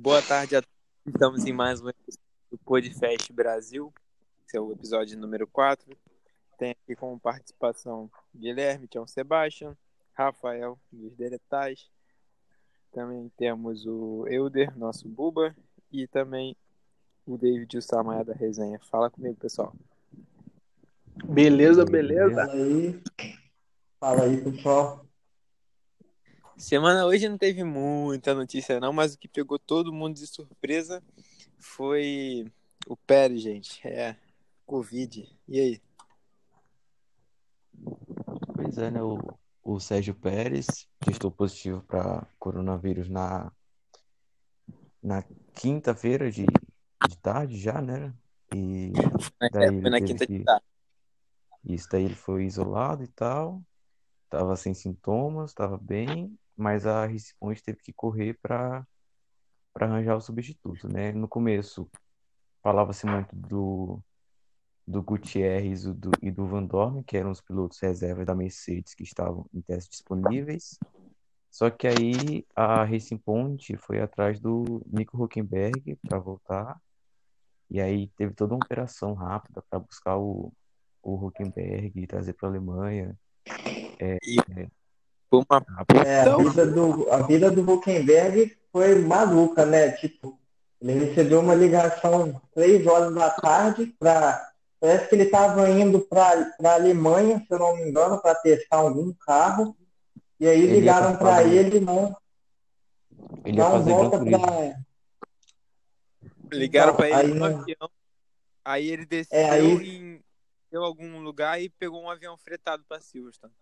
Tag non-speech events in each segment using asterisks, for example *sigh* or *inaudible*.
Boa tarde a todos. Estamos em mais um episódio do Podfest Brasil. Esse é o episódio número 4. Tem aqui como participação Guilherme, que é Sebastian, Rafael, dos Deretais. Também temos o Euder, nosso Buba, e também o David e o Samaia da resenha. Fala comigo, pessoal. Beleza, beleza. Fala aí. Fala aí, pessoal. Semana hoje não teve muita notícia não, mas o que pegou todo mundo de surpresa foi o Pérez, gente. É, Covid. E aí? Pois é, né? O, o Sérgio Pérez testou positivo para coronavírus na, na quinta-feira de, de tarde já, né? E daí foi na quinta teve de que- tarde. Isso, daí ele foi isolado e tal, tava sem sintomas, tava bem, mas a Responde teve que correr para arranjar o substituto, né? No começo falava-se muito do do Gutierrez e do, e do Van Dorn, que eram os pilotos reservas da Mercedes que estavam em testes disponíveis. Só que aí a Racing Point foi atrás do Nico Huckenberg para voltar. E aí teve toda uma operação rápida para buscar o, o Huckenberg e trazer para a Alemanha. Foi uma É, a, vida do, a vida do Huckenberg foi maluca, né? Tipo, ele recebeu uma ligação três horas da tarde para. Parece que ele estava indo para a Alemanha, se eu não me engano, para testar algum carro. E aí Ele ligaram pra para ele, não, Ele não volta para. Ligaram Então, pra ele aí no avião. Aí ele desceu É, aí- em deu algum lugar e pegou um avião fretado pra Silverstone.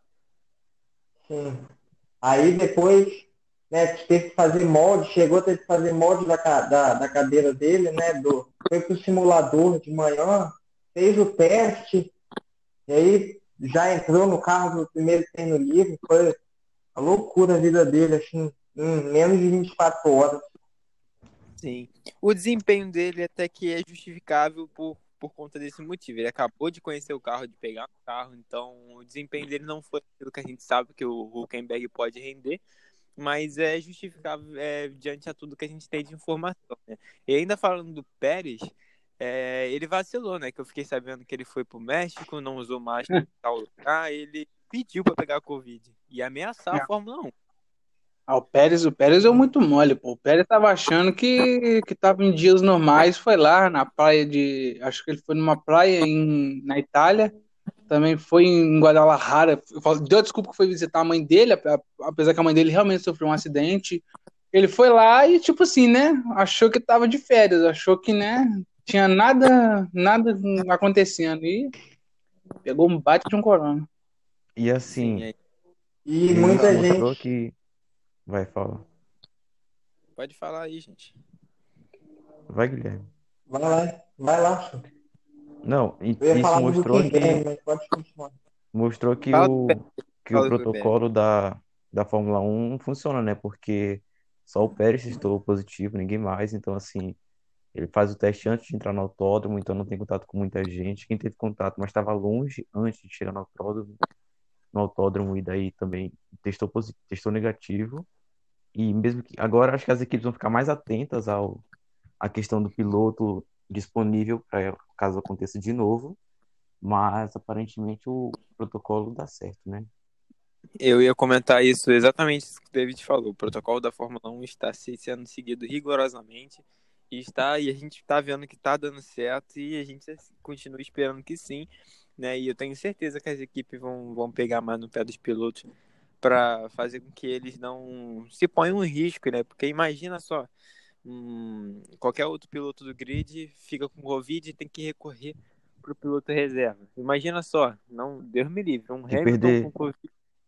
Sim. Aí depois, né, teve que fazer molde, chegou a ter que fazer molde da, da, da cadeira dele, né, do, foi pro simulador de manhã, fez o teste, e aí já entrou no carro do primeiro treino livre, foi a loucura a vida dele, assim, em menos de 24 horas. Sim. O desempenho dele até que é justificável por, por conta desse motivo. Ele acabou de conhecer o carro, de pegar o carro, então o desempenho dele não foi aquilo que a gente sabe que o Huckenberg pode render, mas é justificável é, diante a tudo que a gente tem de informação. Né? E ainda falando do Pérez, é, ele vacilou, né? Que eu fiquei sabendo que ele foi pro México, não usou máscara *laughs* em tal lugar, ele pediu para pegar a Covid e ameaçar a É. Fórmula 1. Ah, o Pérez, o Pérez é muito mole, pô. O Pérez tava achando que, que tava em dias normais, foi lá na praia de. Acho que ele foi numa praia em, na Itália, também foi em Guadalajara. Deu desculpa que foi visitar a mãe dele, a- apesar que a mãe dele realmente sofreu um acidente. Ele foi lá e, tipo assim, né? Achou que tava de férias, achou que, né? Tinha nada, nada acontecendo. E pegou um bate de um corona. E assim, Sim, E muita gente, que. Vai, fala. Pode falar aí, gente. Vai, Guilherme. vai lá, vai lá. Não, e- isso falar mostrou que. Mostrou que Fala o, que Fala o protocolo da, da Fórmula 1 funciona, né? Porque só o Pérez testou positivo, ninguém mais. Então, assim, ele faz o teste antes de entrar no autódromo, então não tem contato com muita gente. Quem teve contato, mas estava longe antes de chegar no autódromo, no autódromo e daí também testou positivo, testou negativo. E mesmo que agora acho que as equipes vão ficar mais atentas ao à questão do piloto disponível para caso aconteça de novo. Mas aparentemente o protocolo dá certo, né? Eu ia comentar isso exatamente isso que o David falou. O protocolo da Fórmula 1 está se- sendo seguido rigorosamente e está e a gente está vendo que está dando certo e a gente continua esperando que sim, né? E eu tenho certeza que as equipes vão, vão pegar mais no pé dos pilotos para fazer com que eles não se ponham em risco, né? Porque imagina só, hum, qualquer outro piloto do grid fica com Covid e tem que recorrer para o piloto reserva. Imagina só, não, Deus me livre, um Hamilton perder- com Covid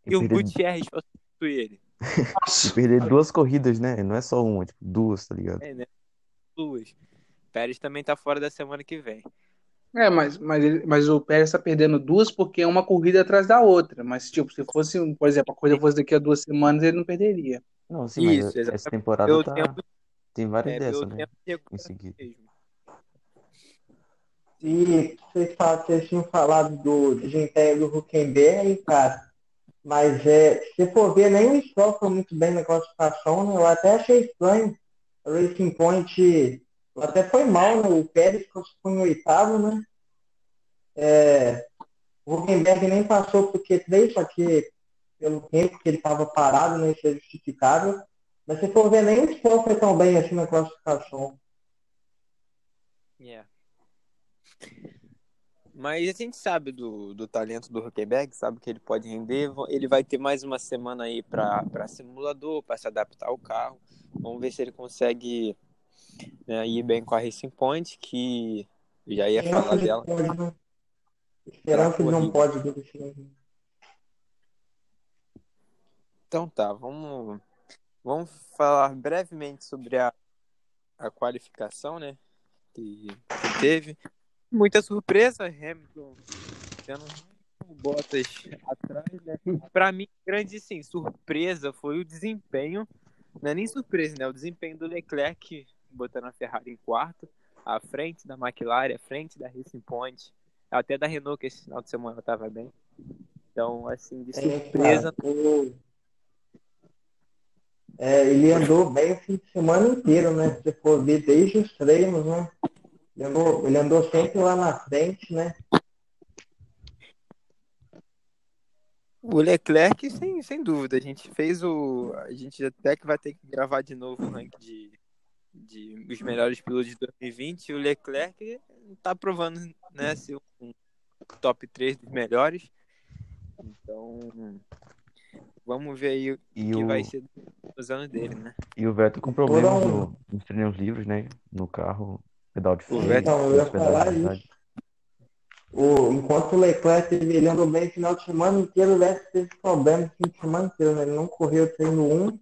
E e um perder, Gutierrez pra substituir ele. *laughs* perder duas corridas, né? Não é só uma, tipo, duas, tá ligado? É, né? Duas. Pérez também tá fora da semana que vem. É, mas, mas, ele- mas o Pérez tá perdendo duas porque é uma corrida atrás da outra. Mas, tipo, se fosse, por exemplo, a corrida fosse daqui a duas semanas, ele não perderia. Não, sim, mas Isso, essa temporada tá... tempo, tem várias é, dessas, né? tempo de Em seguida. E vocês, falam, vocês tinham falado do desempenho do Huckenberg, cara. Mas é, se for ver, nem o Stroll foi muito bem na classificação, né? Eu até achei estranho. Racing Point até foi mal, né? O Pérez ficou em oitavo, né? É, o Huckenberg nem passou por Q3, só que pelo tempo que ele estava parado, né? Isso é justificável. Mas se for ver, nem o Stroll foi tão bem assim na classificação. Yeah. Mas a gente sabe do, do talento do Huckenberg, sabe que ele pode render. Ele vai ter mais uma semana aí para simulador, para se adaptar ao carro. Vamos ver se ele consegue né, ir bem com a Racing Point, que já ia falar dela. Pode, né? Esperar que ele não pode Então tá, vamos, vamos falar brevemente sobre a, a qualificação, né? Que, que teve muita surpresa, Hamilton tendo o Bottas atrás, né? Para mim, grande sim, surpresa foi o desempenho, não é nem surpresa, né? O desempenho do Leclerc botando a Ferrari em quarto, à frente da McLaren, à frente da Racing Point, até da Renault que esse final de semana estava bem. Então, assim, de surpresa. É, ele andou bem o fim de semana inteiro, né? Se for ver desde os treinos, né? Ele andou, ele andou sempre lá na frente, né? O Leclerc, sem, sem dúvida, a gente fez o. A gente até que vai ter que gravar de novo o ranking de, de os melhores pilotos de 2020. E o Leclerc está provando né, ser um top 3 dos melhores. Então, vamos ver aí o e que o... vai ser os anos dele, né? E o Vettel com problemas no, nos treinos livres, né? No carro, pedal de freio. Então, eu ia falar isso. O, enquanto o Leclerc ele andou bem no final de semana inteiro, o Vettel teve problema no fim de semana inteiro, né? Ele não correu o treino 1.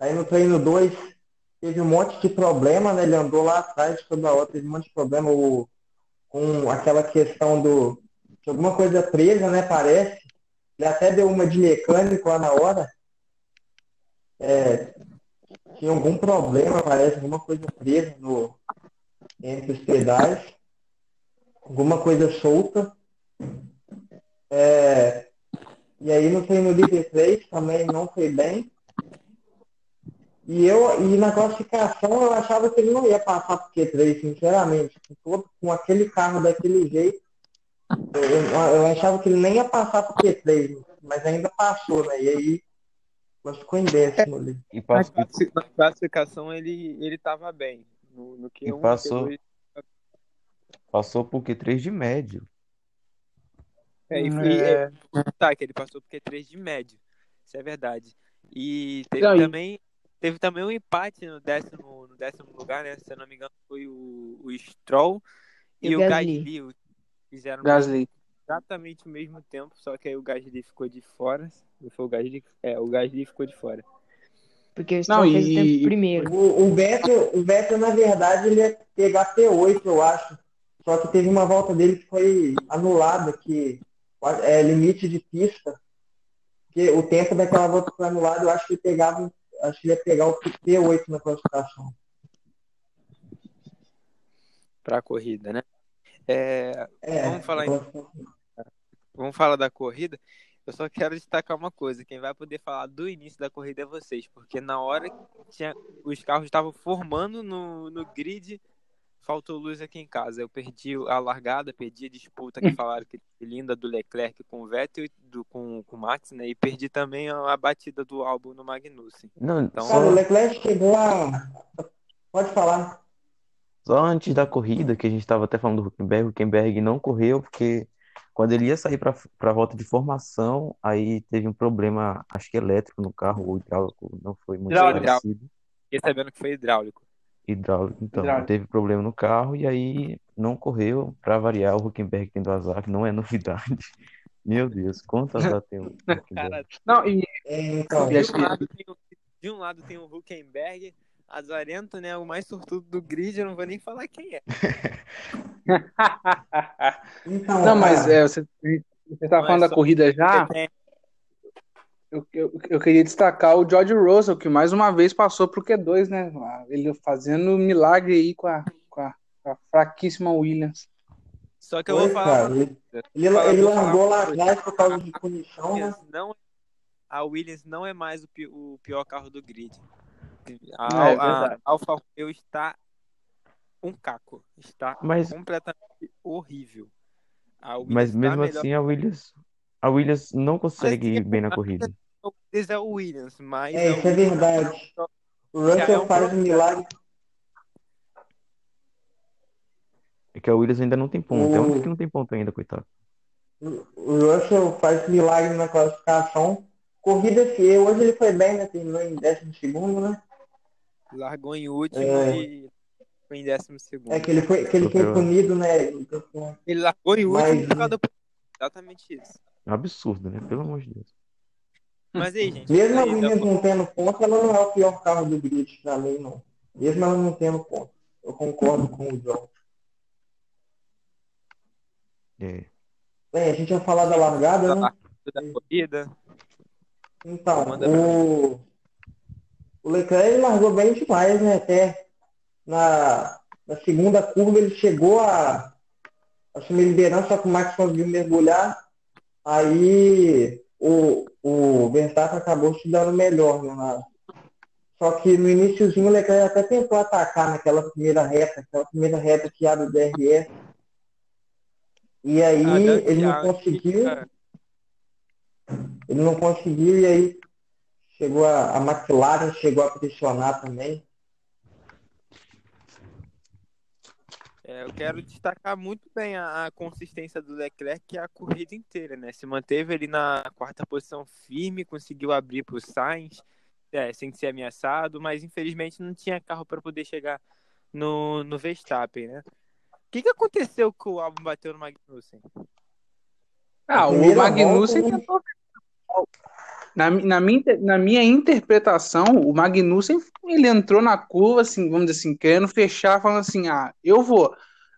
Aí no treino 2 teve um monte de problema, né? Ele andou lá atrás toda hora, teve um monte de problema o, com aquela questão do. de alguma coisa presa, né? Parece. Ele até deu uma de mecânico lá na hora. É, tinha algum problema, parece, alguma coisa presa no, entre os pedais, alguma coisa solta. É, e aí no treino livre 3 também não foi bem. E eu e na classificação eu achava que ele não ia passar por Q3, sinceramente. Com, todo, com aquele carro daquele jeito, eu, eu, achava que ele nem ia passar por Q3, mas ainda passou, né? E aí mas ficou em décimo ali. E passou... Na classificação ele, ele tava bem. No, no Q1, e passou, Q2... passou por Q3 de médio. É, e, é... é... tá, que ele passou por Q3 de médio. Isso é verdade. E teve não, também Teve também um empate no décimo, no décimo lugar, né? Se eu não me engano, foi o, o Stroll e, e o Gasly. Gasly. Fizeram Gasly. exatamente o mesmo tempo, só que aí o Gasly ficou de fora. Foi o Gasly, é, o Gasly ficou de fora. Porque o Stroll não, fez e... o tempo primeiro. O, o, Vettel, o Vettel, na verdade, ele ia pegar P8, eu acho. Só que teve uma volta dele que foi anulada, que é limite de pista. Que o tempo daquela volta foi anulado, eu acho que ele pegava acho que ia pegar o P8 na classificação. Para a corrida, né? É, é, vamos falar. Vamos falar da corrida. Eu só quero destacar uma coisa: quem vai poder falar do início da corrida é vocês, porque na hora que tinha, os carros estavam formando no, no grid, faltou luz aqui em casa. Eu perdi a largada, perdi a disputa que *laughs* falaram que linda do Leclerc com o Vettel e do, com, com o Max, né? E perdi também a, a batida do álbum no Magnussen. Não, então, só... o Leclerc chegou a. Pode falar. Só antes da corrida, que a gente estava até falando do Huckenberg, o Huckenberg não correu porque quando ele ia sair para a volta de formação, aí teve um problema, acho que elétrico no carro, ou hidráulico, não foi muito hidráulico. Fiquei sabendo que foi hidráulico. Hidráulico, então. Hidráulico. Teve problema no carro e aí não correu. Para variar, o Huckenberg tendo azar, que não é novidade. *laughs* Meu Deus, quanto azar tem o *laughs* Huckenberg? Não, e. É, então, de, um lado tem, de um lado tem o Huckenberg, azarento, né? O mais sortudo do grid, eu não vou nem falar quem é. *laughs* então, não, mas é, você, você tá falando da corrida já? Eu, eu, eu, queria destacar o George Russell, que mais uma vez passou pro Q2, né? Ele fazendo milagre aí com a, com a, com a fraquíssima Williams. Só que eu vou falar. ele, ele, ele largou lá atrás por causa de punição, né? Não, a Williams não é mais o, o pior carro do grid. A, é a Alfa Romeo está um caco. Está Mas... completamente horrível. Mas mesmo assim a Williams, a Williams não consegue ir bem na corrida. É o Williams, mas. É, isso é verdade. O Russell é um faz um milagre. É que a Williams ainda não tem ponto. O... É um que não tem ponto ainda, coitado. O Russell faz milagre na classificação. Corrida que hoje ele foi bem, né? Terminou em décimo segundo, né? Largou em último é... e foi em décimo segundo. É que ele foi, que ele foi punido, né? Ele largou em último Mas... por Exatamente isso. Absurdo, né? Pelo amor de Deus. Mas aí, gente. Mesmo a Williams não tendo ponto, ela não é o pior carro do grid pra mim, não. Mesmo ela não tendo ponto. Eu concordo com o João. É. Bem, a gente ia falar da largada, né? Da corrida. Então, o, o Leclerc largou bem demais, né? Até na, na segunda curva ele chegou a assumir liderança, só que o Max conseguiu mergulhar. Aí o, o Verstappen acabou se dando melhor, né? Só que no iníciozinho o Leclerc até tentou atacar naquela primeira reta, aquela primeira reta que abre o DRS. E aí ah, ele não conseguiu. Ele não conseguiu e aí chegou a, a McLaren chegou a pressionar também. É, eu quero destacar muito bem a, a, consistência do Leclerc a corrida inteira, né? Se manteve ali na quarta posição firme, conseguiu abrir para o Sainz, é, sem ser ameaçado, mas infelizmente não tinha carro para poder chegar no, no Verstappen, né? O que, que aconteceu que o álbum bateu no Magnussen? Ah, o Magnussen volta, tentou... Na, na, minha, na minha interpretação, o Magnussen ele entrou na curva, assim, vamos dizer assim, querendo fechar, falando assim, ah, eu vou.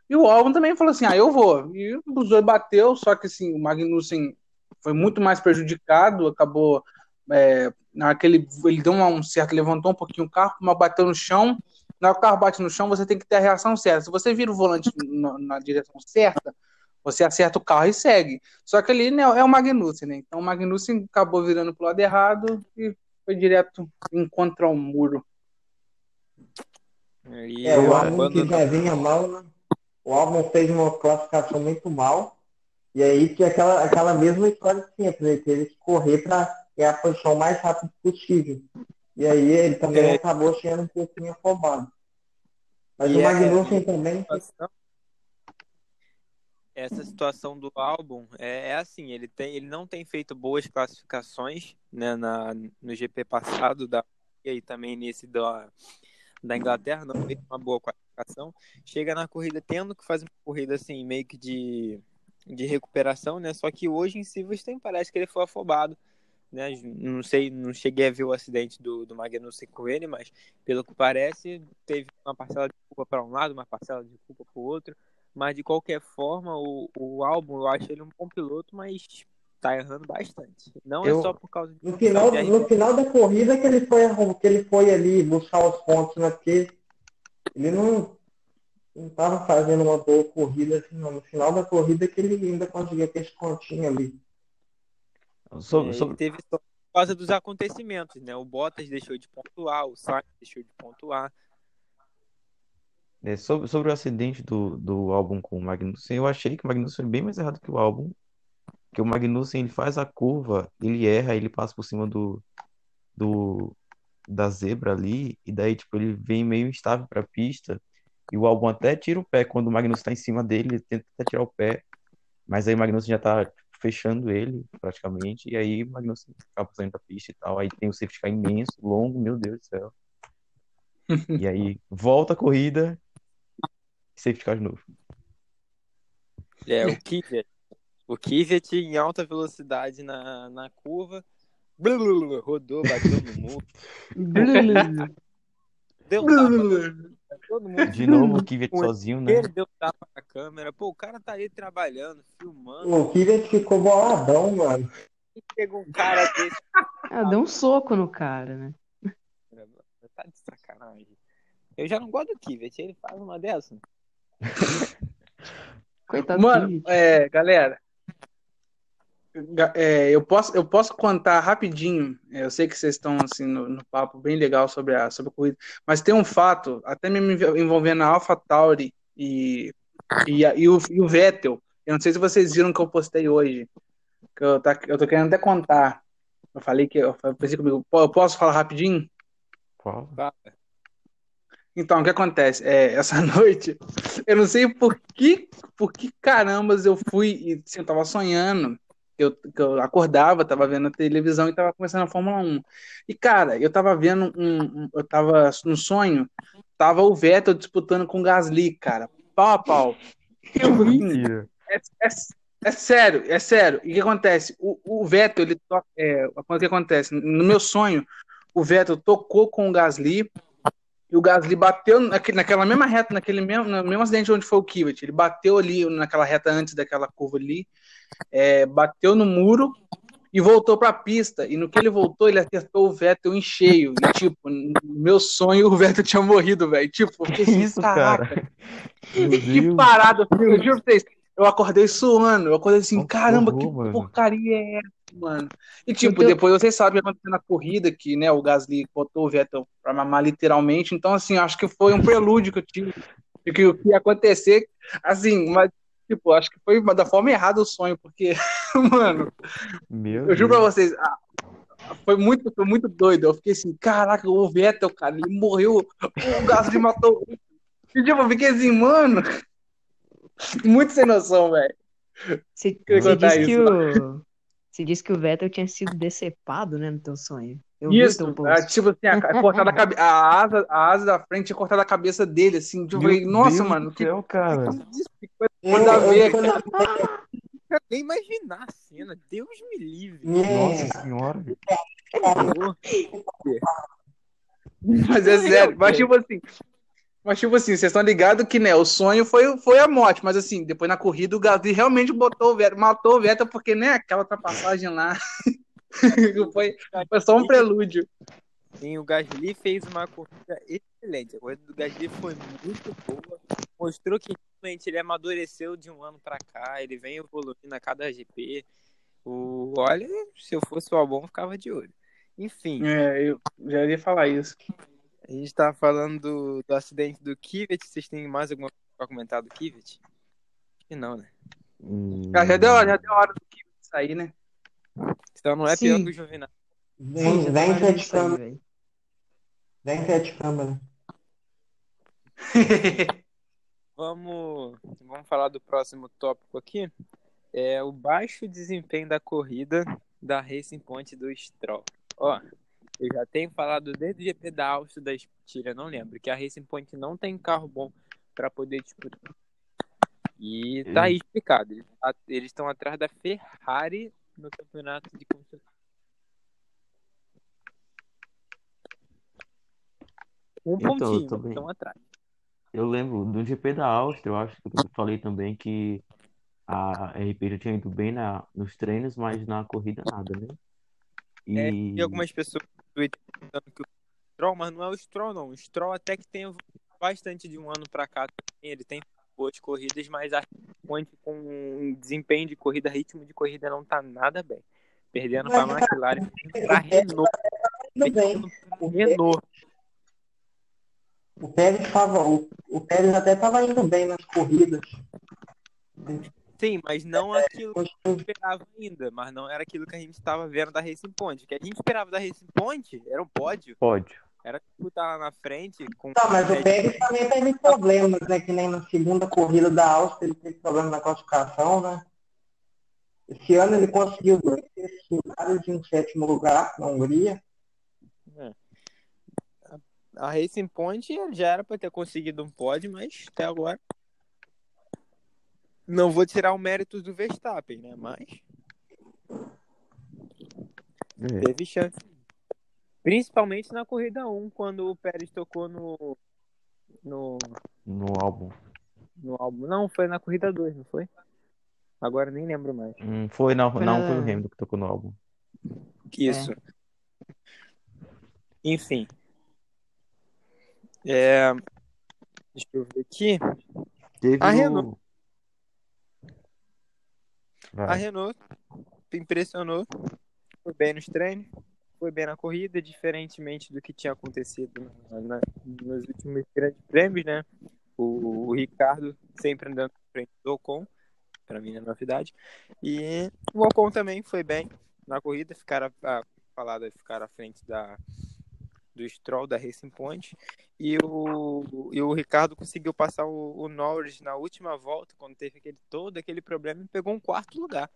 E o Albon também falou assim, ah, eu vou. E o dois bateu, só que assim, o Magnussen foi muito mais prejudicado, acabou é, naquele, ele deu um certo, levantou um pouquinho o carro, mas bateu no chão. Na hora que o carro bate no chão, você tem que ter a reação certa. Se você vira o volante na, na direção certa, você acerta o carro e segue. Só que ali né, é o Magnussen, né? Então o Magnussen acabou virando pro lado errado e foi direto em contra o muro. E é, o álbum que já vinha mal, né? O álbum fez uma classificação muito mal. E aí tinha aquela, aquela mesma história que tinha, ele teve que correr para ter a posição mais rápida possível. E aí ele também é. acabou sendo um pouquinho afobado. Mas e o é, Magnussen é, também essa situação do álbum é, é, assim, ele, tem, ele não tem feito boas classificações né, na, no GP passado da, e aí também nesse da, da Inglaterra, não fez uma boa qualificação. Chega na corrida tendo que fazer uma corrida assim, meio que de, de recuperação, né? Só que hoje em Silverstone parece que ele foi afobado. Né? Não sei, não cheguei a ver o acidente do, do Magnussen com ele, mas pelo que parece, teve uma parcela de culpa para um lado, uma parcela de culpa para o outro. Mas de qualquer forma, o, o álbum, eu acho ele um bom piloto, mas tá errando bastante. Não é eu... é só por causa de. No final, no final da corrida que ele foi que ele foi ali buscar os pontos, né? Porque ele não, não tava fazendo uma boa corrida assim, não. No final da corrida que ele ainda conseguia ter esse pontinho ali. Sobre, sobre... Ele teve por causa dos acontecimentos, né? O Bottas deixou de pontuar, o Sainz deixou de pontuar. É, sobre, sobre o acidente do, do álbum com o Magnussen, eu achei que o Magnussen foi bem mais errado que o álbum. Que o Magnussen ele faz a curva, ele erra, ele passa por cima do, do da zebra ali, e daí tipo, ele vem meio instável para a pista. E o álbum até tira o pé quando o Magnussen está em cima dele, ele tenta tirar o pé, mas aí o Magnussen já tipo, fechando ele praticamente, e aí o Magnussen acaba saindo da pista e tal. Aí tem o safety car imenso, longo, meu Deus do céu. e aí volta a corrida safety car de novo. É, o Kvyat. O Kvyat em alta velocidade na, na curva. Rodou, bateu no muro. deu tapa. Todo mundo. De novo o Kvyat sozinho, né? Ele deu tapa na câmera. Pô, o cara tá aí trabalhando, filmando. O Kvyat ficou boladão, mano. E pegou um cara desse. Ah, deu um soco no cara, né? Tá de sacanagem. Eu já não gosto do Kvyat, ele faz uma dessa. Coitado Mano, é, galera. É, eu posso, eu posso contar rapidinho. é, Eu sei que vocês estão assim no, no papo bem legal sobre a, sobre a corrida, mas tem um fato, até mesmo env- envolvendo a AlphaTauri e, e, a- e o, e o Vettel. Eu não sei se vocês viram que eu postei hoje. Que eu, tá, eu tô querendo até contar. Eu falei que eu, eu pensei comigo, "Pô, eu posso falar rapidinho? Fala. Fala. Então, o que acontece? É, essa *laughs* noite, eu não sei por que, por que carambas eu fui e assim, eu tava sonhando. Eu, que eu acordava, tava vendo a televisão e tava começando a Fórmula 1. E, cara, eu tava vendo um, um- eu tava no sonho, tava o Vettel disputando com o Gasly, cara, pau a pau. Assim, Mentira. é, é, é sério, é sério. E o que acontece? O, o Vettel, ele to- é, o que acontece? No meu sonho, o Vettel tocou com o Gasly e o Gasly bateu naquele, naquela mesma reta, naquele mesmo, no mesmo acidente onde foi o Kivet. Ele bateu ali naquela reta antes daquela curva ali, é, bateu no muro e voltou para a pista. E no que ele voltou, ele acertou o Vettel em cheio. E, tipo, no meu sonho, o Vettel tinha morrido, velho. Tipo, eu fiquei Que assim, isso, caraca, cara? Meu que Deus. parada, filho. Eu juro pra vocês. Eu acordei suando. Eu acordei assim, caramba, que porcaria é essa, mano? E tipo, Deus. depois vocês sabem o que aconteceu na corrida, que né, o Gasly botou o Vettel pra mamar literalmente. Então, assim, acho que foi um prelúdio que eu tive de que o que ia acontecer. Assim, mas, tipo, acho que foi da forma errada o sonho, porque, *laughs* mano, Meu eu juro pra vocês, foi muito, foi muito doido. Eu fiquei assim, caraca, o Vettel, cara, ele morreu, o Gasly matou. E, tipo, eu fiquei assim, mano, muito sem noção, velho. Você, disse que o, você disse que o Vettel tinha sido decepado, né, no teu sonho. Eu Isso, post. tipo assim, a, cortada a, cabe- a asa, a asa da frente tinha cortado a cabeça dele, assim. Tipo, eu falei, Meu nossa, Deus mano, que, céu, cara. que coisa Eu, a eu, ver, quando cara. eu- nem imaginar a cena. Deus me livre. Nossa senhora. Mas é sério. Mas tipo assim, mas tipo assim, vocês estão ligados que, né, o sonho foi, foi a morte, mas assim, depois na corrida o Gasly realmente botou o Vettel, matou o Vettel, porque, né, aquela ultrapassagem lá *laughs* foi, foi só um prelúdio. Sim, o Gasly fez uma corrida excelente. A corrida do Gasly foi muito boa. Mostrou que realmente ele amadureceu de um ano pra cá. Ele vem evoluindo a cada GP. O... Olha, se eu fosse o Albon, ficava de olho. Enfim, É, eu já ia falar isso. a gente tá falando do, do acidente do Kivet. Vocês têm mais alguma coisa pra comentar do Kivet? Acho que não, né? Hum, Já, deu, já deu a hora do que sair, né? Então não é pior Sim. que o Giovinazzi. Vem, vem sete câmeras. velho. Vem sete câmeras. *laughs* Vamos, vamos falar do próximo tópico aqui. É o baixo desempenho da corrida da Racing Point do Stroll. Ó, eu já tenho falado desde o GP da Áustria da Estíria, não lembro, que a Racing Point não tem carro bom para poder disputar. E tá aí explicado. Eles estão atrás da Ferrari no campeonato de construção. Um Então, pontinho, também. estão atrás. Eu lembro do GP da Áustria, eu acho que eu falei também que a RP já tinha ido bem na, nos treinos, mas na corrida nada, né? É, E e algumas pessoas falando que o Stroll, mas não é o Stroll, não. O Stroll até que tem bastante de um ano pra cá. também. Ele tem boas corridas, mas a Point com um desempenho de corrida, ritmo de corrida não tá nada bem. Perdendo pra McLaren, *laughs* pra Renault, bem. perdendo Renault. O Pérez tava, o, o Pérez até estava indo bem nas corridas. Sim, mas não aquilo que Continua- eu esperava ainda. Mas não era aquilo que a gente estava vendo da Racing Point. O que a gente esperava da Racing Point era um pódio. pode. Era disputar lá na frente com Não, mas o Red Pérez também teve problemas, né? Que nem na segunda corrida da Áustria ele teve problema na classificação, né? Esse ano ele conseguiu dois terceiros lugares e um sétimo lugar na Hungria. A Racing Point já era para ter conseguido um pódio, mas até agora. Não vou tirar o mérito do Verstappen, né? Mas É. teve chance. Principalmente na corrida 1, quando o Pérez tocou no. No, No álbum. no álbum. Não, foi na corrida 2, não foi? Agora nem lembro mais. Hum, foi, não, Foi não na- foi o Hamilton que tocou no álbum. Isso. Enfim. É... Deixa eu ver aqui. Teve A o- Renault. Vai. A Renault impressionou. Foi bem nos treinos, foi bem na corrida, diferentemente do que tinha acontecido na, na, nos últimos grandes prêmios, né? O, o Ricardo sempre andando na frente do Ocon, para mim é novidade. E o Ocon também foi bem na corrida, ficar a, a falada ficar à frente da do Stroll da Racing Point e o, e o Ricardo conseguiu passar o, o Norris na última volta quando teve aquele todo aquele problema e pegou um quarto lugar.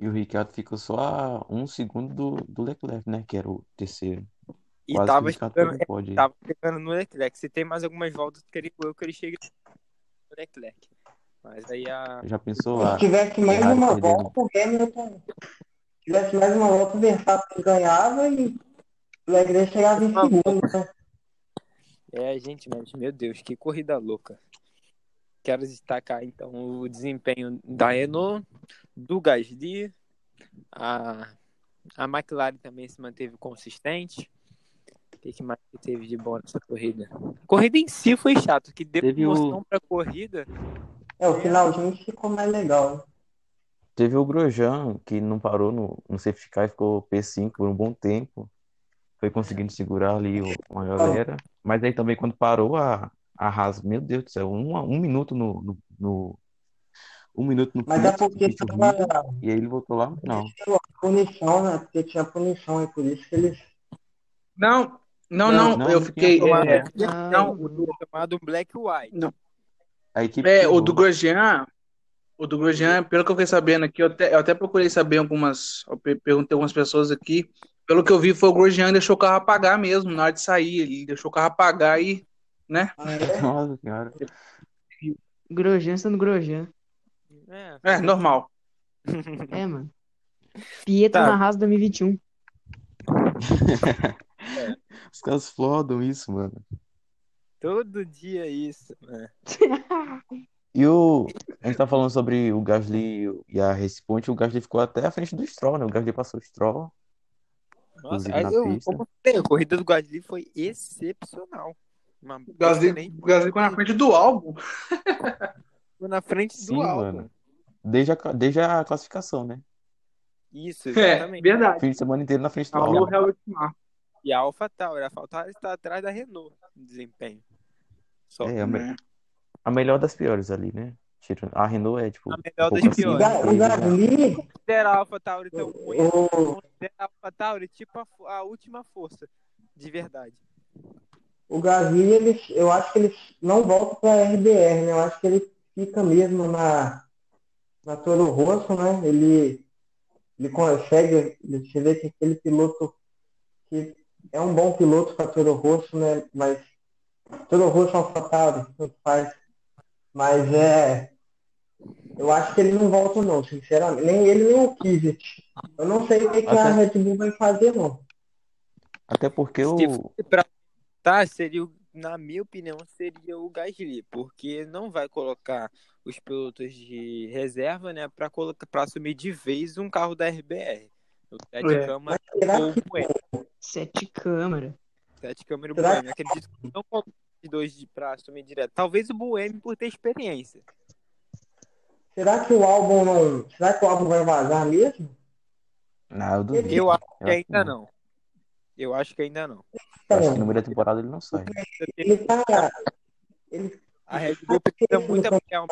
E o Ricardo ficou só a um segundo do, do Leclerc, né? Que era o terceiro. E Quase tava que chegando, no pódio aí. tava chegando no Leclerc. Se tem mais algumas voltas, queria eu que ele chegue no Leclerc. Mas aí a. Já pensou? A, Se tivesse mais Ferrari uma perdendo. volta, o Hamilton. Se tivesse mais uma volta, o Verstappen ganhava e o Leclerc chegava em segundo, né? É, gente, mas meu Deus, que corrida louca. Quero destacar então o desempenho da Renault, do Gasly, a, a McLaren também se manteve consistente. O que, que mais que teve de bom nessa corrida? A corrida em si foi chato, que deu Teve o- emoção pra corrida. É, o finalzinho ficou mais legal. Teve o Grosjean, que não parou no, no safety car e ficou P5 por um bom tempo. Foi conseguindo segurar ali o- uma galera. Mas aí também quando parou a, a Haas, meu Deus do céu, um, um minuto no, no, no- um minuto no Mas é porque e aí ele voltou lá no final. punição, né? Porque tinha punição, e por isso que eles. Não, não, Não, não, não, eu não fiquei. é, Ah, não, o do chamado Black White. A equipe É, o do Grosjean, o do Grosjean, pelo que eu fiquei sabendo aqui, eu até, eu até procurei saber algumas, perguntei algumas pessoas aqui, pelo que eu vi foi o Grosjean que deixou o carro apagar mesmo, na hora de sair, ele deixou o carro apagar e, né? Ah, é? Nossa senhora. Grosjean sendo Grosjean. É, É, normal. É, mano. Pietro Tá. na Haas 2021. Os caras flodam isso, mano. todo dia isso. né? E o. A gente tá falando sobre o Gasly e a Race Point, o Gasly ficou até à frente do Stroll, né? O Gasly passou o Stroll. Nossa, eu, pista. como eu a corrida do Gasly foi excepcional. Uma O Gasly, Gasly ficou *laughs* na frente do álbum. corrida na frente Sim, do álbum. mano. Desde a, desde a classificação, né? Isso, É, exatamente. verdade. Fim de semana inteiro na frente do Alô, álbum. E a AlphaTauri, a AlphaTauri está atrás da Renault no desempenho. Só. É, a, me- né? a melhor das piores ali, né? A Renault é, tipo, A melhor um das piores. O e já- Gasly, Considera a AlphaTauri tão ruim, considera a AlphaTauri tipo a, a última força, de verdade. O Gasly, eles, eu acho que eles não voltam para a RBR, né? Eu acho que ele fica mesmo na, na Toro Rosso, né? Ele, ele consegue, você vê que aquele piloto que é um bom piloto para Toro Rosso, né? Mas Toro Rosso AlphaTauri, tanto faz. Mas é, eu acho que ele não volta não, sinceramente. Nem ele, nem o Kvyat. Eu não sei o que, que a Até- Red Bull vai fazer, não. Até porque Se o. fosse pra tá, seria, o- na minha opinião, seria o Gasly, porque não vai colocar os pilotos de reserva, né, para colocar para assumir de vez um carro da RBR. O Sete É. Câmara Será ou o que Bueno. Sete câmara. Sete Câmara e o Será Bueno. Acredito que não coloca os dois de pra assumir direto. Talvez o Bueno por ter experiência. Será que o álbum não. Será que o álbum vai vazar mesmo? Não, eu duvido. Eu acho que Eu acho que ainda não. Eu acho que ainda não. Eu acho que no meio da temporada ele não sai. Ele tá. Ele A Red Bull precisa no muito apoiar.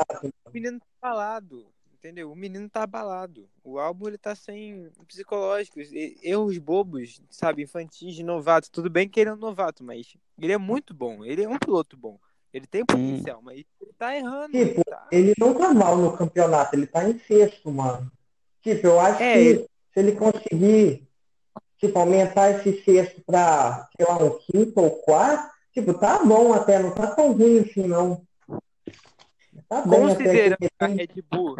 O menino tá abalado, entendeu? O menino tá abalado. O álbum ele tá sem psicológicos, erros bobos, sabe, infantis, de novato. Tudo bem que ele é um novato, mas ele é muito bom. Ele é um piloto bom. Ele tem potencial, mas ele tá errando. ele Tipo, tá- ele não tá mal no campeonato, ele tá em sexto, mano. Tipo, eu acho É, que ele- se ele conseguir, tipo, aumentar esse sexto pra, sei lá, um quinto ou quarto, tipo, tá bom até, não tá tão ruim assim, não. Tá Considerando que a Red Bull.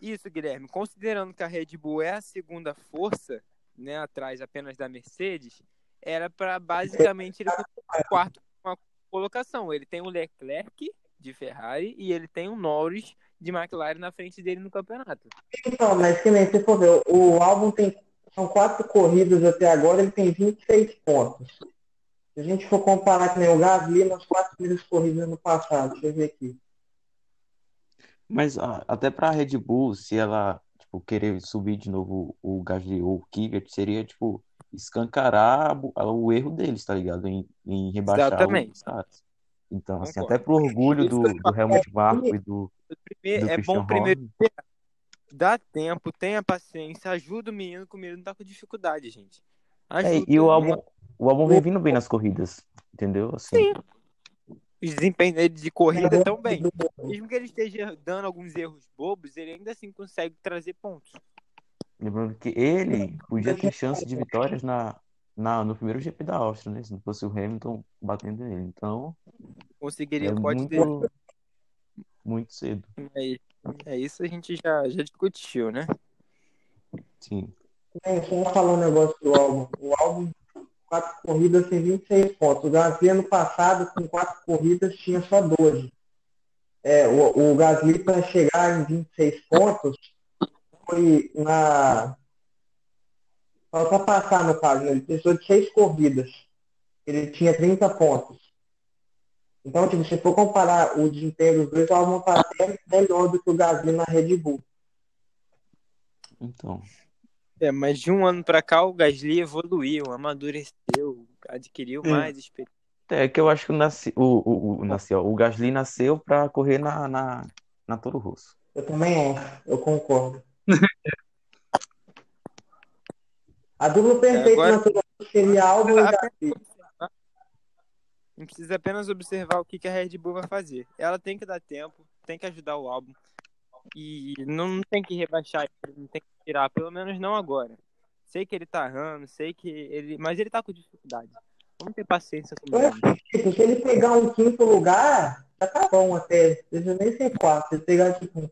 Isso, Guilherme. Considerando que a Red Bull é a segunda força, né, atrás apenas da Mercedes, era para basicamente ele quarto uma colocação. Ele tem o Leclerc de Ferrari e ele tem o Norris de McLaren na frente dele no campeonato. Então, mas que nem você for ver, o álbum tem. São quatro corridas até agora, ele tem 26 pontos. Se a gente for comparar com o Gasly nas quatro primeiras corridas no passado, deixa eu ver aqui. Mas até pra Red Bull, se ela, tipo, querer subir de novo o Gasly ou o Kvyat seria, tipo, escancarar a o erro deles, tá ligado? Em, em rebaixar Exatamente. os caras. Então, assim, Concordo. até pro orgulho do, do Helmut Marko e do, Primeiro- do é Christian bom primeiro dá tempo, tenha paciência, ajuda o menino, que o menino tá com dificuldade, gente. É, e o álbum, o álbum vem vindo bem nas corridas, entendeu? Assim, Sim. O desempenho dele de corrida tão bem. Mesmo que ele esteja dando alguns erros bobos, ele ainda assim consegue trazer pontos. lembrando que ele podia ter chance de vitórias na, na, no primeiro GP da Áustria, né? Se não fosse o Hamilton batendo nele. Então, Conseguiria é o pódio dele. Muito, cedo. É, é isso a gente já, já discutiu, né? Sim. Bem, só falar um negócio do álbum. O álbum, quatro corridas tem 26 pontos. O Gasly ano passado, com quatro corridas, tinha só 12. É, o, o Gasly para chegar em 26 pontos foi na. Só para passar no caso, né? ele precisou de seis corridas. Ele tinha 30 pontos. Então, tipo, se for comparar o desempenho dos dois, o álbum está até melhor do que o Gasly na Red Bull. Então, É, mas de um ano pra cá o Gasly evoluiu, amadureceu, adquiriu Hum. mais experiência. é que eu acho que o, nasci, o, o, o, nasci, ó, o Gasly nasceu pra correr na, na, na Toro Rosso. Eu também acho, eu concordo. *laughs* A dupla perfeita Agora- na Toro Rosso seria Albon e *laughs* Gasly. A gente precisa apenas observar o que, que a Red Bull vai fazer. Ela tem que dar tempo, tem que ajudar o álbum. E não tem que rebaixar, ele, não tem que tirar, pelo menos não agora. Sei que ele tá errando, sei que ele. Mas ele tá com dificuldade. Vamos ter paciência com ele. tipo, se ele pegar um quinto lugar, já tá bom até. Deixa eu nem ser quarto. Se ele pegar, tipo,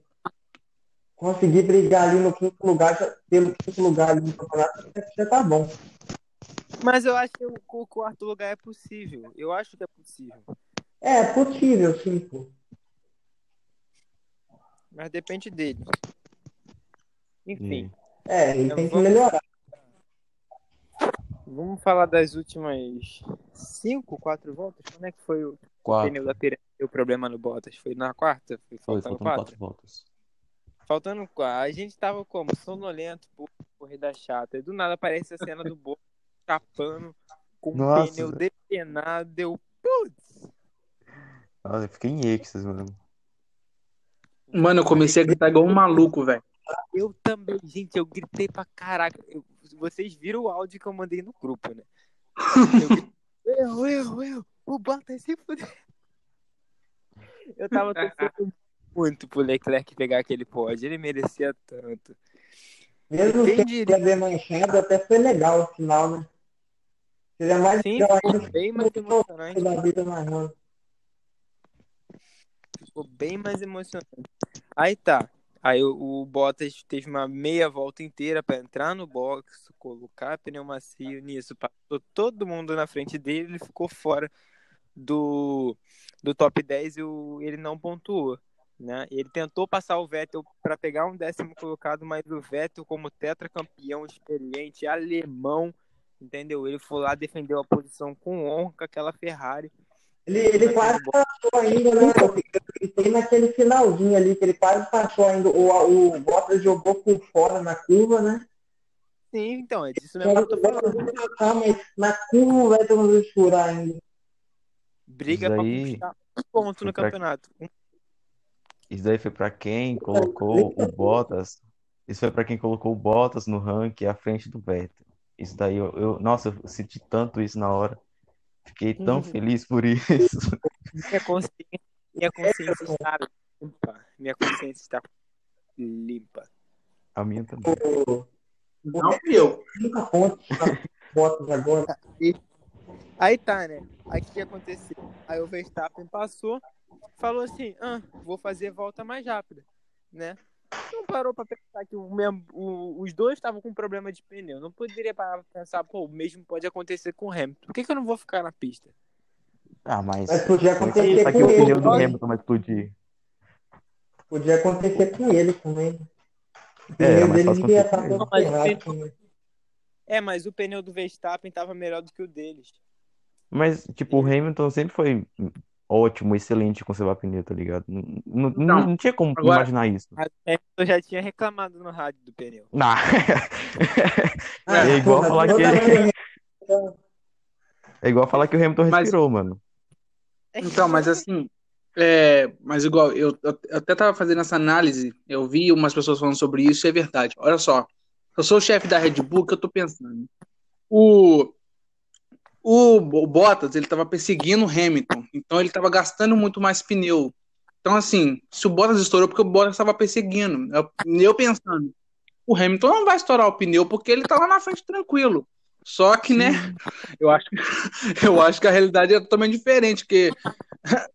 conseguir brigar ali no quinto lugar, já, pelo quinto lugar ali no campeonato, já tá bom. Mas eu acho que o, o quarto lugar é possível. Eu acho que é possível. É, é possível, sim, pô. Mas depende dele. Enfim. É, ele Então tem que vamos- melhorar. Vamos falar das últimas cinco, quatro voltas? Como é que foi o quatro. pneu da Pirelli? O problema no Bottas? Foi na quarta? Foi Foi, faltando faltando quatro? quatro voltas. Faltando quatro. A gente tava como? Sonolento, pô, corrida chata. E do nada aparece a cena do Bottas chapando com o Nossa. pneu depenado. Deu putz! Nossa, eu fiquei em êxtase, mano. Mano, eu comecei a gritar igual um maluco, velho. Eu também, gente, eu gritei pra caraca. Eu- vocês viram o áudio que eu mandei no grupo, né? Eu, *laughs* eu, eu, eu, o Bottas se fudeu. Eu tava torcendo muito pro Leclerc pegar aquele pódio, ele merecia tanto. Mesmo Quem sem diria? manchado, até foi legal o final, né? Seria mais Sim, ficou bem mais emocionante. da vida narrando. Ficou bem mais emocionante. Aí tá. Aí o, o Bottas teve uma meia volta inteira pra entrar no box, colocar pneu macio nisso. Passou todo mundo na frente dele, ele ficou fora do, do top 10 e o, ele não pontuou. Né? Ele tentou passar o Vettel para pegar um décimo colocado, mas o Vettel, como tetracampeão experiente alemão, entendeu? Ele foi lá, defendeu a posição com honra com aquela Ferrari. Ele, ele quase passou ainda, né? Eu fiquei naquele finalzinho ali, que ele quase passou ainda. O, o Bottas jogou por fora na curva, né? Sim, então, é disso mesmo que eu tô falando. Mas na curva vai ter um furar ainda. Briga Isso pra aí conquistar um ponto foi no pra- campeonato. Isso daí foi pra quem colocou o Bottas. Isso foi pra quem colocou o Bottas no ranking à frente do Vettel. Isso daí eu, eu- nossa, eu senti tanto isso na hora. Fiquei tão Uhum. feliz por isso. *laughs* Minha consciência, minha consciência está limpa. Minha consciência está limpa. A minha também. O, Não eu. 30 pontos na Bottas agora. Aí tá, né? Aí o que aconteceu? Aí o Verstappen passou, falou assim: ah, vou fazer volta mais rápida, né? Não parou pra pensar que o mesmo, o- os dois estavam com problema de pneu. Não poderia parar pra pensar, pô, o mesmo pode acontecer com o Hamilton. Por que, que eu não vou ficar na pista? Ah, mas Mas podia é que acontecer com o ele. pneu do Pode. Hamilton vai explodir? Podia acontecer com ele também. O É, pneu mas dele faz devia acontecer estar todo ele. ferrado. É, mas o pneu do Verstappen tava melhor do que o deles. Mas, tipo, o Hamilton sempre foi ótimo, excelente de conservar pneu, tá ligado? Não, não, não, não tinha como agora- imaginar isso. Eu já tinha reclamado no rádio do pneu. Não. *laughs* Ah, É igual porra, falar que- *laughs* É igual falar que o Hamilton Mas- respirou, mano. Então, mas assim, é, mas igual, eu, eu até tava fazendo essa análise, eu vi umas pessoas falando sobre isso, e é verdade. Olha só, eu sou o chefe da Red Bull, que eu tô pensando? O, o, o Bottas, ele tava perseguindo o Hamilton, então ele tava gastando muito mais pneu. Então, assim, se o Bottas estourou, porque o Bottas estava perseguindo. Eu, eu pensando, o Hamilton não vai estourar o pneu porque ele tá lá na frente tranquilo. Só que, né, *laughs* eu acho, que- *laughs* eu acho que a realidade é totalmente diferente, porque... *laughs*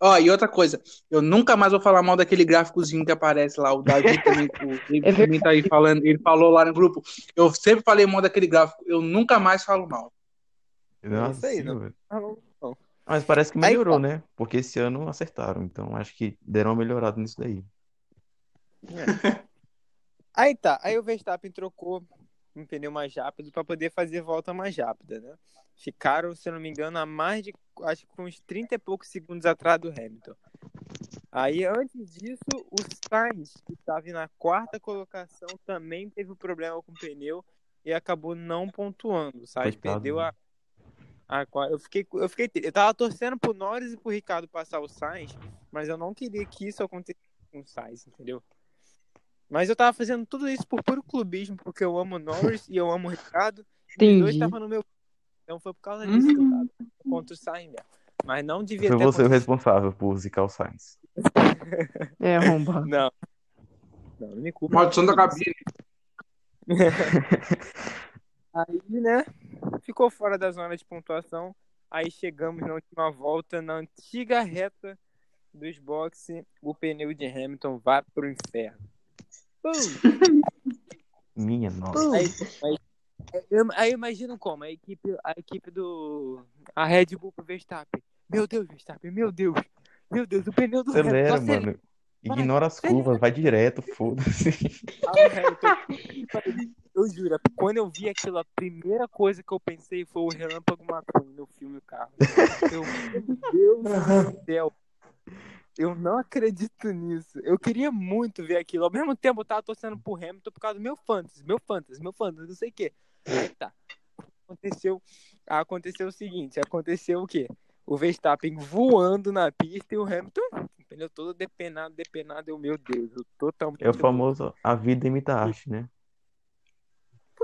Ó, e outra coisa, eu nunca mais vou falar mal daquele gráficozinho que aparece lá, o Davi também, o David É também tá aí falando, ele falou lá no grupo, eu sempre falei mal daquele gráfico, eu nunca mais falo mal. Nossa, isso aí, não. não, não. Mas parece que Aí melhorou, tá. né? Porque esse ano acertaram. Então acho que deram uma melhorada nisso daí. Aí tá, aí o Verstappen trocou um pneu mais rápido para poder fazer volta mais rápida, né? Ficaram, se eu não me engano, a mais de, acho que uns 30 e poucos segundos atrás do Hamilton. Aí, antes disso, o Sainz, que estava na quarta colocação, também teve um problema com o pneu e acabou não pontuando. O Sainz Coitado, perdeu né? a, a eu fiquei, eu fiquei, eu tava torcendo pro Norris e pro Ricardo passar o Sainz, mas eu não queria que isso acontecesse com o Sainz, entendeu? Mas eu tava fazendo tudo isso por puro clubismo, porque eu amo o Norris e eu amo o Ricardo. E os dois Entendi. estavam no meu. Então foi por causa disso que eu tava contra o Sainz mesmo. Mas não devia Foi ter você o responsável por zicar o Sainz. É, arrombado. *laughs* Não. Não, não me culpa. Maldição da cabine. *laughs* *laughs* Aí, né? Ficou fora da zona de pontuação. Aí chegamos na última volta, na antiga reta dos boxes, o pneu de Hamilton vai pro inferno. Pum! *laughs* Minha nossa. Aí, aí, eu- aí imagino como a equipe, a equipe do a Red Bull pro Verstappen. Meu Deus, Verstappen, meu Deus. Meu Deus, o pneu do Acelera, Hamilton acelera. mano. Ignora as curvas, vai direto, foda-se. *laughs* Eu juro, quando eu vi aquilo, a primeira coisa que eu pensei foi o Relâmpago McQueen no filme O Carro. Eu, meu Deus do céu. Eu não acredito nisso. Eu queria muito ver aquilo. Ao mesmo tempo, eu tava torcendo pro Hamilton por causa do meu fantasy, meu fantasy, meu fantasy, não sei o quê. Aí tá. Aconteceu, aconteceu o seguinte, aconteceu o quê? O Verstappen voando na pista e o Hamilton, o pneu todo depenado, depenado. Eu, meu Deus, eu totalmente... É o famoso a vida imita a arte, né?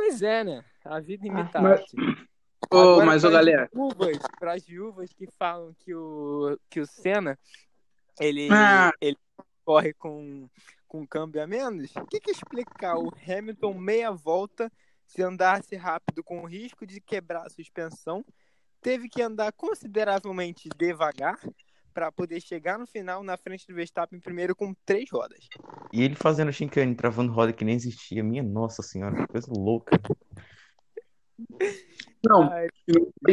Pois é, né? A vida imita a mas- arte. Ô, Agora, mas, ô, galera, Viúvas, pras viúvas que falam que o, que o Senna, ele, Ah. ele corre com, com câmbio a menos, o que que explicar o Hamilton meia volta, se andasse rápido com o risco de quebrar a suspensão, teve que andar consideravelmente devagar para poder chegar no final na frente do Verstappen primeiro com três rodas. E ele fazendo chicane, travando roda que nem existia. Minha nossa senhora, que coisa louca. não, Ai,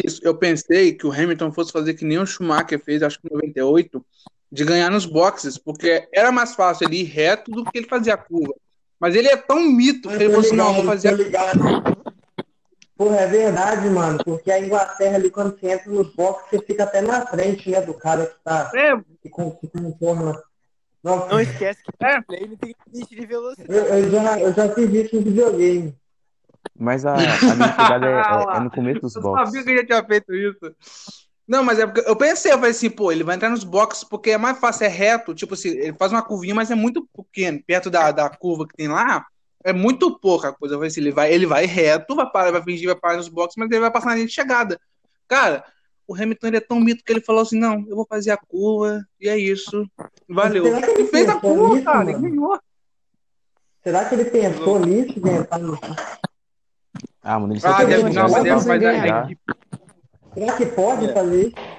Isso, eu pensei que o Hamilton fosse fazer que nem o Schumacher fez, acho que em 98, de ganhar nos boxes, porque era mais fácil ele ir reto do que ele fazer a curva. Mas ele é tão mito que ele falou assim: não, eu vou fazer a ligado. Porra, é verdade, mano. Porque a Inglaterra ali, quando você entra nos boxes, você fica até na frente, né, do cara que tá. É, Que, com- que conforma. Nossa, não esquece que É. o plane tem limite de velocidade. eu, eu já, eu já fiz isso no videogame. Mas a, a minha pegada é, é- é no começo dos *laughs* eu boxes. sabia que ele já tinha feito isso. Não, mas é porque eu pensei, eu falei assim, pô, ele vai entrar nos boxes porque é mais fácil, é reto, tipo assim, ele faz uma curvinha, mas é muito pequeno, perto da, da curva que tem lá, é muito pouca coisa. Ele vai, ele vai reto, vai parar, vai fingir, vai parar nos boxes, mas ele vai passar na linha de chegada. Cara, o Hamilton ele é tão mito que ele falou assim, não, eu vou fazer a curva, e é isso. Valeu. Será que ele Ele fez a curva, nisso, cara, ele ganhou. Será que ele pensou nisso entrar no. Ah, mano, ele Ah, só deve, quer não, deve, mas Será que pode fazer isso?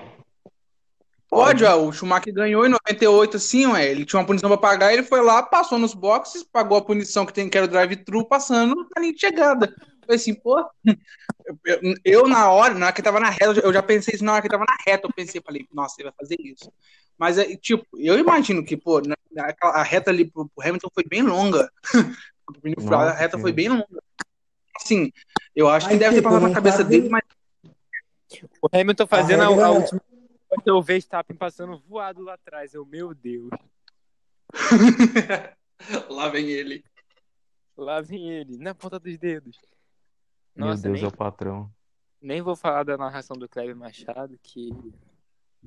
Pode, ó, o Schumacher ganhou em 98, assim, ué, ele tinha uma punição pra pagar, ele foi lá, passou nos boxes, pagou a punição que tem que era o drive-thru, passando na linha de chegada. Foi assim, pô, *laughs* eu, eu- na hora, na hora que tava na reta, eu já pensei isso na hora que tava na reta, eu pensei, falei, nossa, ele vai fazer isso. Mas, é, tipo, eu imagino que, pô, na- na- a reta ali pro, pro Hamilton foi bem longa. Furado, *laughs* a Nossa reta foi bem longa. Assim, eu acho que Mas, deve ter tipo, passado na cabeça dele, mas O Hamilton fazendo a, regra a é- última Eu vejo Verstappen passando voado lá atrás. Eu, meu Deus. *laughs* Lá vem ele. Lá vem ele, na ponta dos dedos. Meu Nossa, Deus, nem, é o patrão. nem vou falar da narração do Kleber Machado, que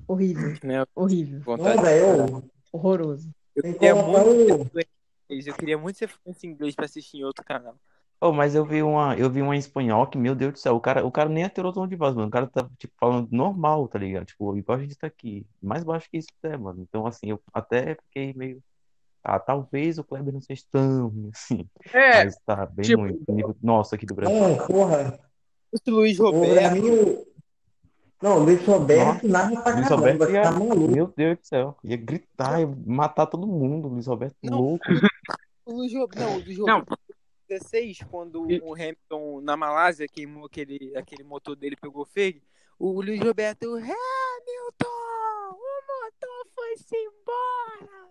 Horrível, né, horrível. vontade velho, Horroroso. Eu queria muito eu queria muito ser fluente em inglês pra assistir em outro canal. Oh, mas eu vi uma, eu vi uma em espanhol que, meu Deus do céu, o cara, o cara nem alterou o tom de voz, mano. O cara tá, tipo, falando normal, tá ligado? Tipo, igual a gente tá aqui. Mais baixo que isso é, mano. Então, assim, eu até fiquei meio. Ah, talvez o Kleber não seja tão assim. É, Mas tá bem tipo- ruim. pro Nível nosso aqui do Brasil. Não, porra. Esse Luiz O, pra Roberto, mim, o... Não, o Luiz Roberto narra pra Luiz caramba, Roberto ia- tá maluco. Meu Deus do céu. Ia gritar, ia matar todo mundo. Luiz Roberto Não. louco. *laughs* o Luiz Roberto, não, o Luiz Não. Roberto 16, quando E- o Hamilton na Malásia queimou aquele, aquele motor dele pegou fogo, o Luiz Roberto, Hamilton, o motor foi-se embora.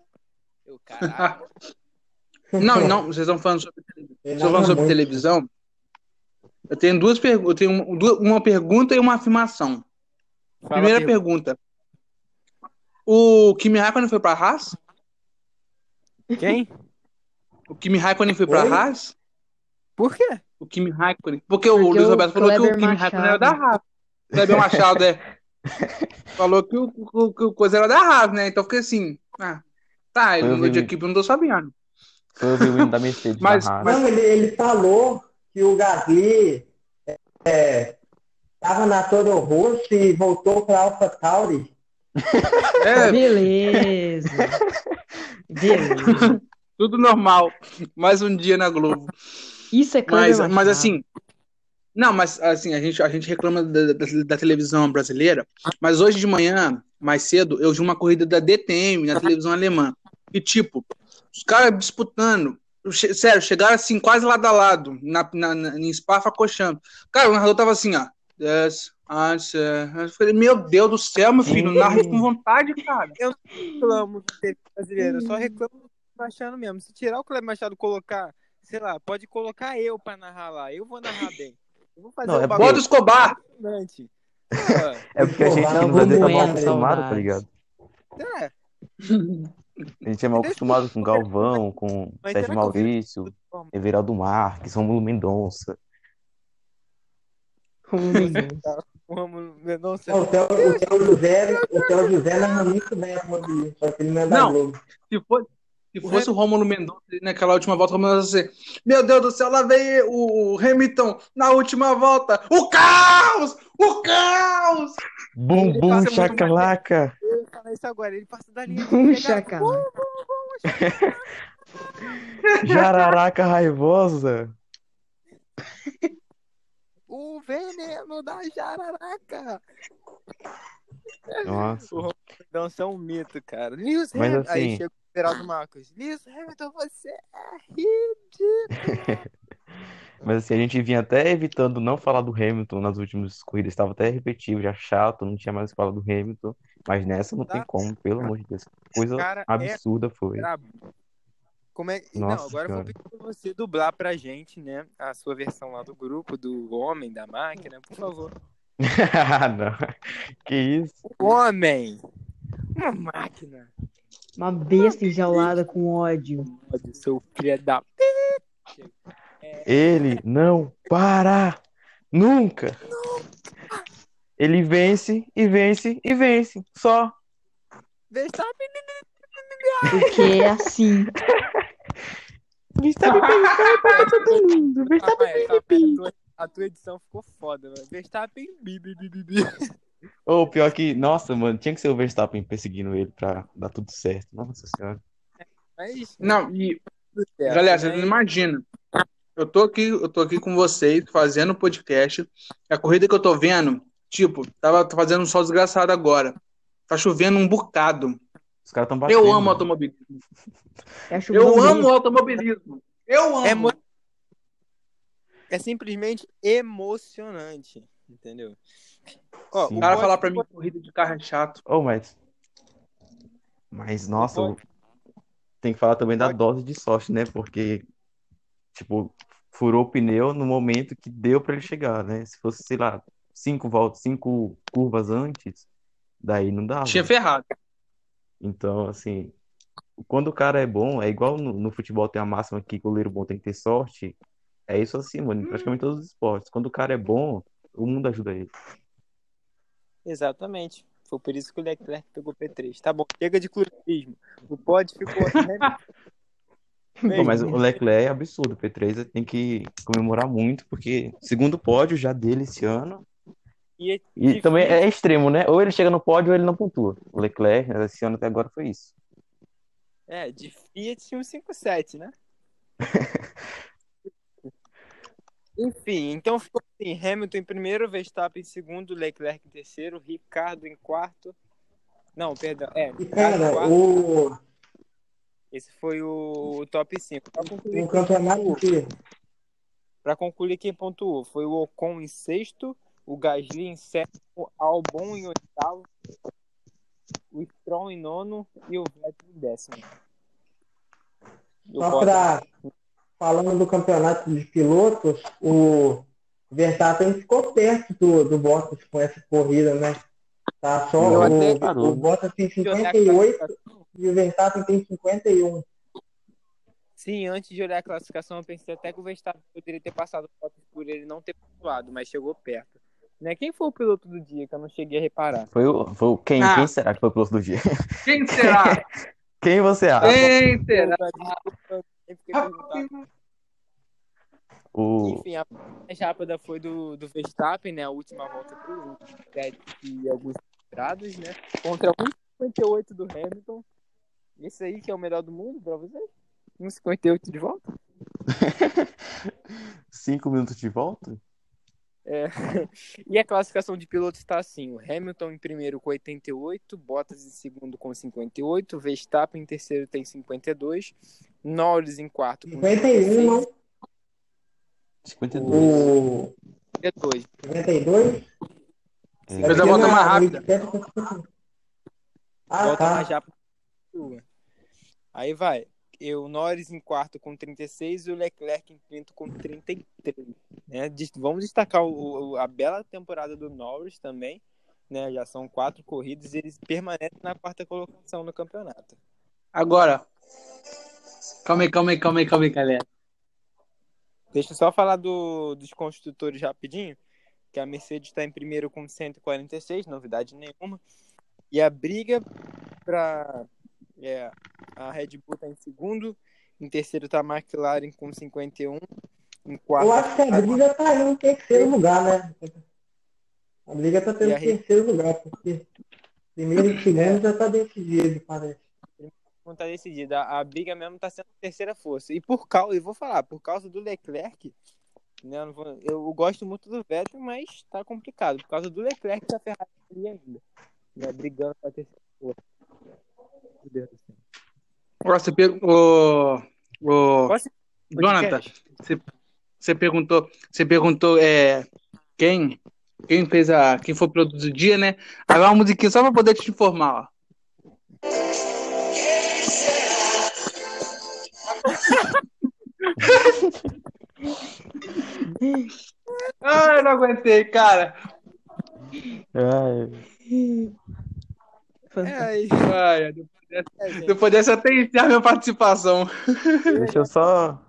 Eu, caralho. *laughs* não, não, vocês estão falando sobre, vocês estão falando sobre muito. televisão. Eu tenho duas perguntas, eu tenho um- uma pergunta e uma afirmação. Fala, Primeira Pedro. pergunta. O Kimi Raikkonen foi pra Haas? Quem? O Kimi Raikkonen foi pra Oi? Haas? Por quê? O Kimi Raikkonen. Porque, o Porque Luiz Roberto falou que o Kimi Raikkonen era Machado. da Haas. O Kleber Machado é. *laughs* falou que o, o, que o coisa era da Haas, né? Então eu fiquei assim. Ah, tá, ele Eu mudou de equipe, eu não tô sabendo. Foi o hino da Mercedes Mas- da mas- Não, ele, ele falou que o Gasly é, tava na Toro Rosso e voltou pra Alpha Tauri. *laughs* É, Beleza. *laughs* Beleza. tudo normal. Mais um dia na Globo. Isso é Kleber Mas, mas assim. Não, mas assim, a gente, a gente reclama da, da, da televisão brasileira, mas hoje de manhã, mais cedo, eu vi uma corrida da DTM na televisão alemã. E tipo, os caras disputando. che- Sério, chegaram assim, quase lado a lado, na, na, na, em Spa-Francorchamps. Cara, o narrador tava assim, ó. Yes. Eu falei, meu Deus do céu, meu filho, narra com vontade, cara. reclamo do TV brasileiro, eu só reclamo do Machado mesmo. Se tirar o Kleber Machado e colocar, sei lá, pode colocar eu pra narrar lá. Eu vou narrar bem. Eu vou fazer Não, um é o Escobar. *laughs* É porque a gente no Brasil tá Bueno, mal acostumado, tá ligado? É, A gente é mal acostumado com Galvão, com Mas Sérgio Maurício, Everaldo Marques, Rômulo Mendonça. Romulo *laughs* Mendonça. o Romulo Mendonça. Não, o Theo, o Theo José, o Theo José narra muito bem a automobilismo, só que ele não é da Não. Globo. Se fosse, se fosse o Rômulo Mendonça naquela última volta, o Mendonça assim, meu Deus do céu, lá vem o Hamilton na última volta. O caos! O caos! Bum, Ele bum, chacalaca. Eu ia falar isso agora, ele passa da linha Um chegada. chacalaca. *laughs* Jararaca raivosa. O veneno da jararaca. Nossa. O Romulo Mendonça é um mito, cara. Lewis Mas. Aí assim- chega o Geraldo Marcos. Lewis Hamilton, você é ridículo. *laughs* Mas assim, a gente vinha até evitando não falar do Hamilton nas últimas corridas. Estava até repetitivo, já chato, não tinha mais falar do Hamilton. Mas nessa não tem como, pelo amor de Deus. Coisa Cara, é absurda foi. brabo. Como é... Não, Nossa agora eu vou pedir pra você dublar pra gente, né? A sua versão lá do grupo, do homem, da máquina, por favor. *laughs* Não. Que isso? O homem! Uma máquina! Uma besta enjaulada com ódio. Ódio, seu filho da. Ele não para nunca. Ele vence e vence e vence. Só. Verstappen! Porque é assim. Verstappen para todo mundo. Verstappen a tua- edição ficou foda, mano. Verstappen. Ou pior que, nossa, mano, tinha que ser o Verstappen perseguindo ele pra dar tudo certo. Nossa senhora. Mas. Não, e certo, galera, né? vocês não imaginam. Eu tô aqui, eu tô aqui com vocês, fazendo podcast. A corrida que eu tô vendo, tipo, tava fazendo um sol desgraçado agora. Tá chovendo um bocado. Os caras tão batendo. Eu amo mano. automobilismo. Eu, acho Eu amo automobilismo. Eu amo. É, mo- é simplesmente emocionante, entendeu? Ó, Sim. O cara falar pra mim que corrida de carro é chato. Oh, mas. Mas, nossa, pode- tem que falar também da pode- dose de sorte, né? Porque, tipo, furou o pneu no momento que deu pra ele chegar, né? Se fosse, sei lá, cinco voltas, cinco curvas antes, Daí não dava. Tinha ferrado. Então, assim, quando o cara é bom, é igual no, no futebol tem a máxima que goleiro bom tem que ter sorte. É isso assim, mano, em praticamente todos os esportes. Quando o cara é bom, o mundo ajuda ele. Exatamente. Foi por isso que o Leclerc pegou P3. Tá bom, chega de clubismo. O pod ficou. Pô, mas o Leclerc é absurdo. O P3 tem que comemorar muito, porque segundo pódio já dele esse ano. E, é E também é extremo, né? Ou ele chega no pódio ou ele não pontua. O Leclerc, esse ano até agora foi isso. É, de Fiat 157, né? *laughs* Enfim, então ficou assim: Hamilton em primeiro, Verstappen em segundo, Leclerc em terceiro, Ricardo em quarto. Não, perdão. É, E, cara, quarto. o, Esse foi o, top 5. Pra concluir, o campeonato que. pra concluir, quem pontuou foi o Ocon em sexto, o Gasly em sétimo, Albon em oitavo, o Stroll em nono e o Vettel em décimo. Só pra. Falando do campeonato de pilotos, o Verstappen ficou perto do, do Bottas com essa corrida, né? Tá só Eu o, até- o Bottas tem de olhar a 58 classificação- e o Verstappen tem 51. Sim, antes de olhar a classificação, eu pensei até que o Verstappen poderia ter passado o Bottas por ele não ter pontuado, mas chegou perto. Né? Quem foi o piloto do dia que eu não cheguei a reparar? Foi o, foi o quem, Ah. quem será que foi o piloto do dia? Quem será? *laughs* Quem você acha? Quem será? Fiquei perguntando. O, Enfim, a mais rápida foi do, do Verstappen, né? A última volta pro e alguns grados, né? Contra 1,58 do Hamilton. Esse aí que é o melhor do mundo pra vocês? 1,58 de volta? *laughs* cinco minutos de volta? É. *laughs* E a classificação de pilotos está assim: o Hamilton em primeiro com 88, Bottas em segundo com 58, Verstappen em terceiro tem 52, Norris em quarto com 51, não? 52. O 52. 52? É. Fez a volta mais rápida. Ah, Volta tá. mais rápido que a sua. Aí vai. Eu, Norris em quarto com 36 e o Leclerc em quinto com 33. Né? Vamos destacar o- o- a bela temporada do Norris também. Né? Já são quatro corridas e eles permanecem na quarta colocação no campeonato. Agora. Calma aí, calma aí, calma aí, calma aí, galera. Deixa eu só falar do, dos construtores rapidinho. Que a Mercedes está em primeiro com 146, novidade nenhuma. E a briga para é, a Red Bull está em segundo. Em terceiro está a McLaren com 51. Em quarto, Eu acho que a briga tá aí em terceiro lugar, né? A briga tá tendo E a re- terceiro lugar, porque primeiro e segundo já tá decidido, parece. não está decidida. A, briga mesmo está sendo terceira força. E por causa, eu vou falar, por causa do Leclerc, né, eu, vou- eu gosto muito do Vettel, mas está complicado. Por causa do Leclerc que a Ferrari tá ali ainda. Né, brigando para a terceira força. Deus do céu. Agora você perguntou. Jonathan, você, você perguntou, você perguntou é, quem, quem fez a. Quem foi o produto do dia, né? Agora uma musiquinha só pra poder te informar, ó. Ai, eu não aguentei, cara. Ai, Ai, dessa, é, gente. depois dessa eu até encerro minha participação. deixa eu só,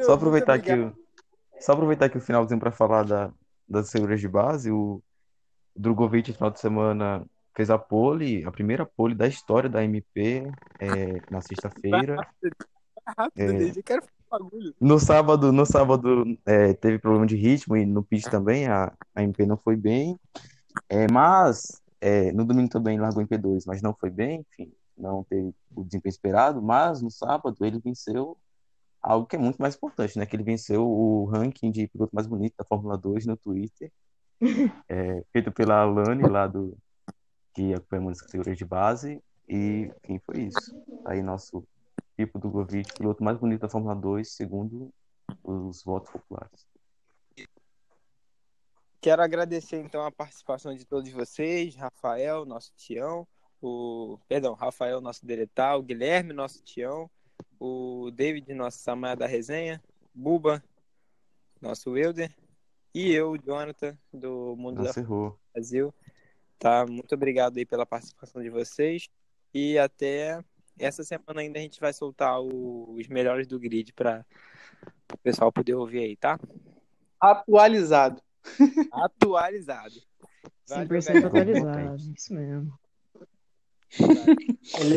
só aproveitar o, só aproveitar que o finalzinho para falar da, das seguras de base, o Drogovic no final de semana fez a pole, a primeira pole da história da MP é, na sexta-feira. Rápido, É. No sábado, no sábado é, teve problema de ritmo e no pit também a, a MP não foi bem. É, mas é, no domingo também largou em P2, mas não foi bem, enfim, não teve o desempenho esperado. Mas no sábado ele venceu algo que é muito mais importante, né? Que ele venceu o ranking de piloto mais bonito da Fórmula 2 no Twitter, *laughs* é, feito pela Alane lá do que acompanha muitas categorias de base. E enfim, foi isso. Aí nosso tipo do Govic, piloto mais bonito da Fórmula 2, segundo os votos populares. Quero agradecer então a participação de todos vocês, Rafael, nosso Tião, o perdão, Rafael, nosso Deretal, o Guilherme, nosso Tião, o David, nosso Samar da resenha, Buba, nosso Wilder, e eu, Jonathan, do Mundo da Nossa, errou. Brasil. Tá? Muito obrigado aí pela participação de vocês. E até essa semana ainda a gente vai soltar o- os melhores do grid para o pessoal poder ouvir aí, tá? Atualizado. Atualizado. Valeu, 100% galera. atualizado. Isso mesmo. El